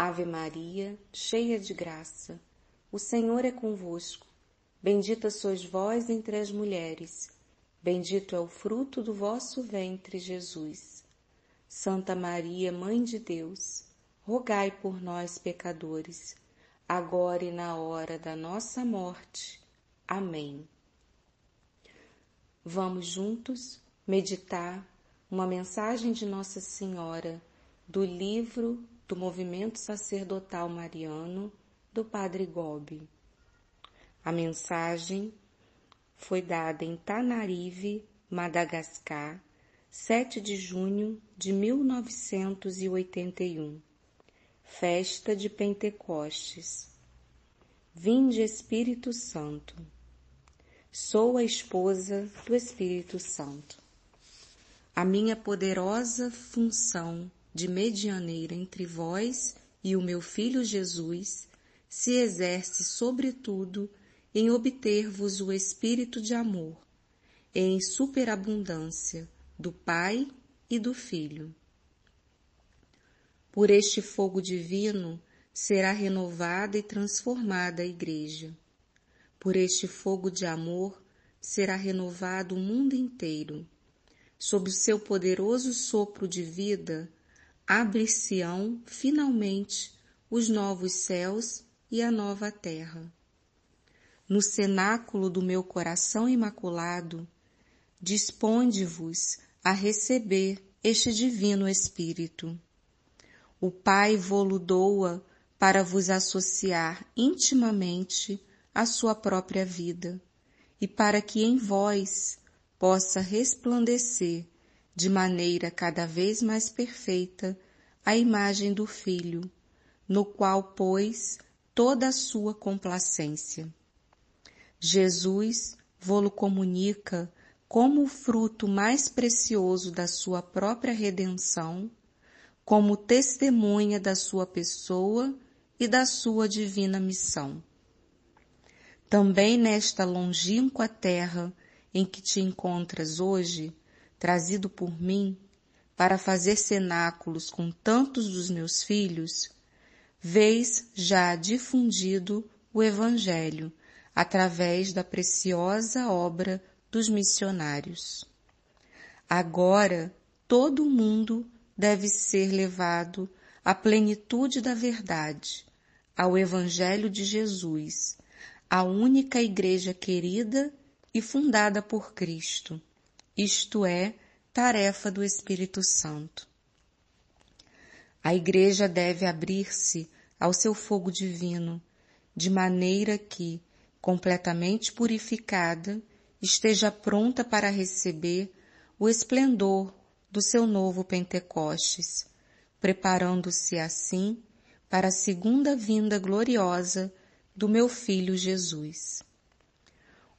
Ave Maria, cheia de graça, o Senhor é convosco. Bendita sois vós entre as mulheres, bendito é o fruto do vosso ventre, Jesus. Santa Maria, Mãe de Deus, rogai por nós, pecadores, agora e na hora da nossa morte. Amém. Vamos juntos meditar uma mensagem de Nossa Senhora do livro do movimento sacerdotal mariano do Padre Gobi. A mensagem foi dada em Tanarive, Madagascar, 7 de junho de 1981. Festa de Pentecostes. Vinde Espírito Santo. Sou a esposa do Espírito Santo. A minha poderosa função de medianeira entre vós e o meu Filho Jesus, se exerce sobretudo em obter-vos o espírito de amor, em superabundância do Pai e do Filho. Por este fogo divino será renovada e transformada a Igreja. Por este fogo de amor será renovado o mundo inteiro. Sob o seu poderoso sopro de vida, abrir-se-ão finalmente os novos céus e a nova terra. No cenáculo do meu coração imaculado, disponde-vos a receber este divino Espírito. O Pai vô-lo doa para vos associar intimamente à sua própria vida e para que em vós possa resplandecer de maneira cada vez mais perfeita a imagem do Filho, no qual pôs toda a sua complacência. Jesus vô-lo comunica como o fruto mais precioso da sua própria redenção, como testemunha da sua pessoa e da sua divina missão. Também nesta longínqua terra em que te encontras hoje, trazido por mim para fazer cenáculos com tantos dos meus filhos, vês já difundido o Evangelho através da preciosa obra dos missionários. Agora todo o mundo deve ser levado à plenitude da verdade, ao Evangelho de Jesus, a única igreja querida e fundada por Cristo isto é, tarefa do Espírito Santo. A Igreja deve abrir-se ao seu fogo divino, de maneira que, completamente purificada, esteja pronta para receber o esplendor do seu novo Pentecostes, preparando-se assim para a segunda vinda gloriosa do meu Filho Jesus.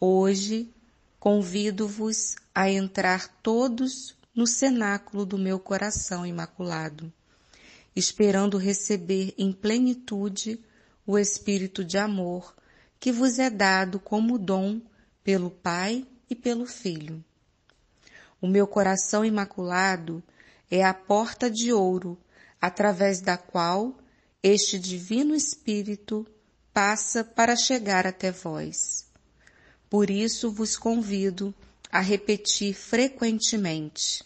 Hoje convido-vos a entrar todos no cenáculo do meu coração imaculado, esperando receber em plenitude o Espírito de amor que vos é dado como dom pelo Pai e pelo Filho. O meu coração imaculado é a porta de ouro através da qual este Divino Espírito passa para chegar até vós. Por isso vos convido a repetir frequentemente: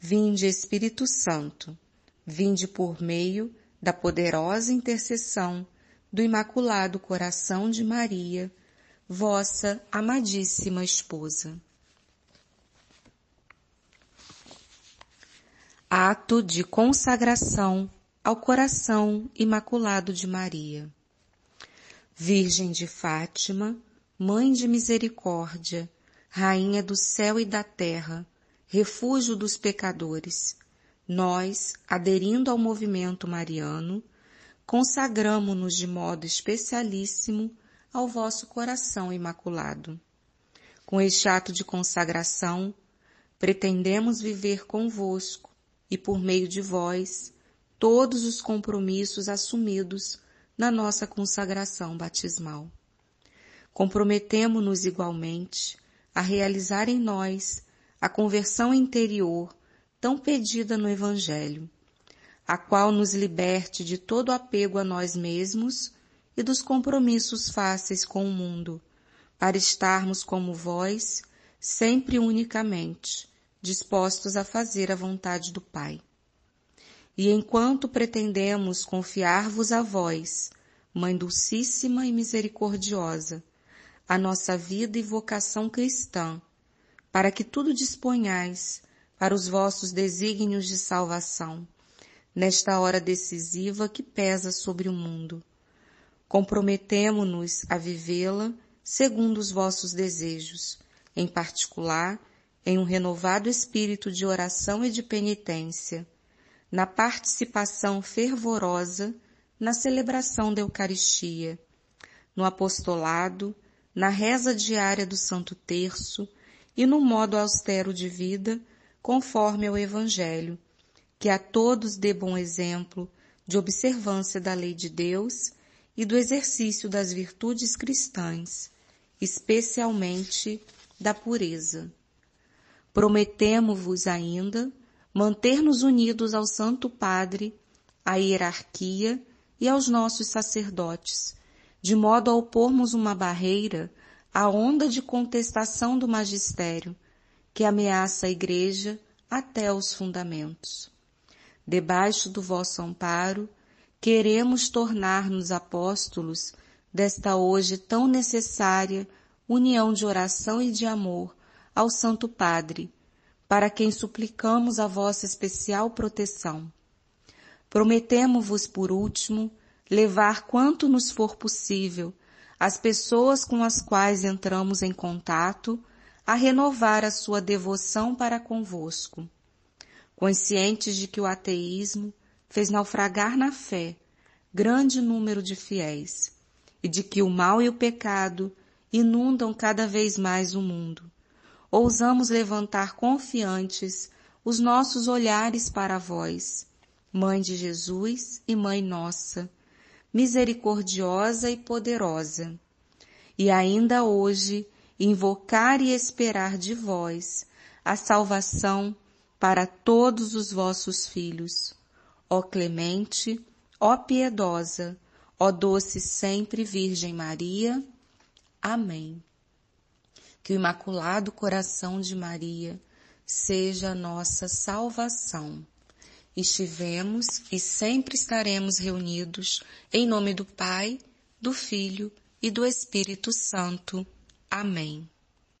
Vinde Espírito Santo, vinde por meio da poderosa intercessão do Imaculado Coração de Maria, vossa amadíssima esposa. Ato de consagração ao Coração Imaculado de Maria. Virgem de Fátima, Mãe de misericórdia, Rainha do céu e da terra, refúgio dos pecadores, nós, aderindo ao movimento mariano, consagramo-nos de modo especialíssimo ao vosso coração imaculado. Com este ato de consagração, pretendemos viver convosco e por meio de vós todos os compromissos assumidos na nossa consagração batismal. Comprometemo-nos igualmente a realizar em nós a conversão interior tão pedida no Evangelho, a qual nos liberte de todo apego a nós mesmos e dos compromissos fáceis com o mundo, para estarmos como vós, sempre unicamente, dispostos a fazer a vontade do Pai. E enquanto pretendemos confiar-vos a vós, Mãe Dulcíssima e Misericordiosa, a nossa vida e vocação cristã, para que tudo disponhais para os vossos desígnios de salvação, nesta hora decisiva que pesa sobre o mundo. Comprometemo-nos a vivê-la segundo os vossos desejos, em particular, em um renovado espírito de oração e de penitência, na participação fervorosa na celebração da Eucaristia, no apostolado, na reza diária do Santo Terço e no modo austero de vida, conforme ao Evangelho, que a todos dê bom exemplo de observância da lei de Deus e do exercício das virtudes cristãs, especialmente da pureza. Prometemo-vos ainda manter-nos unidos ao Santo Padre, à hierarquia e aos nossos sacerdotes, de modo a opormos uma barreira à onda de contestação do magistério, que ameaça a Igreja até os fundamentos. Debaixo do vosso amparo, queremos tornar-nos apóstolos desta hoje tão necessária união de oração e de amor ao Santo Padre, para quem suplicamos a vossa especial proteção. Prometemo-vos, por último, levar quanto nos for possível as pessoas com as quais entramos em contato a renovar a sua devoção para convosco. Conscientes de que o ateísmo fez naufragar na fé grande número de fiéis e de que o mal e o pecado inundam cada vez mais o mundo ousamos levantar confiantes os nossos olhares para vós, Mãe de Jesus e Mãe nossa, misericordiosa e poderosa, e ainda hoje invocar e esperar de vós a salvação para todos os vossos filhos. Ó clemente, ó piedosa, ó doce sempre Virgem Maria. Amém que o Imaculado Coração de Maria seja a nossa salvação. Estivemos e sempre estaremos reunidos em nome do Pai, do Filho e do Espírito Santo. Amém.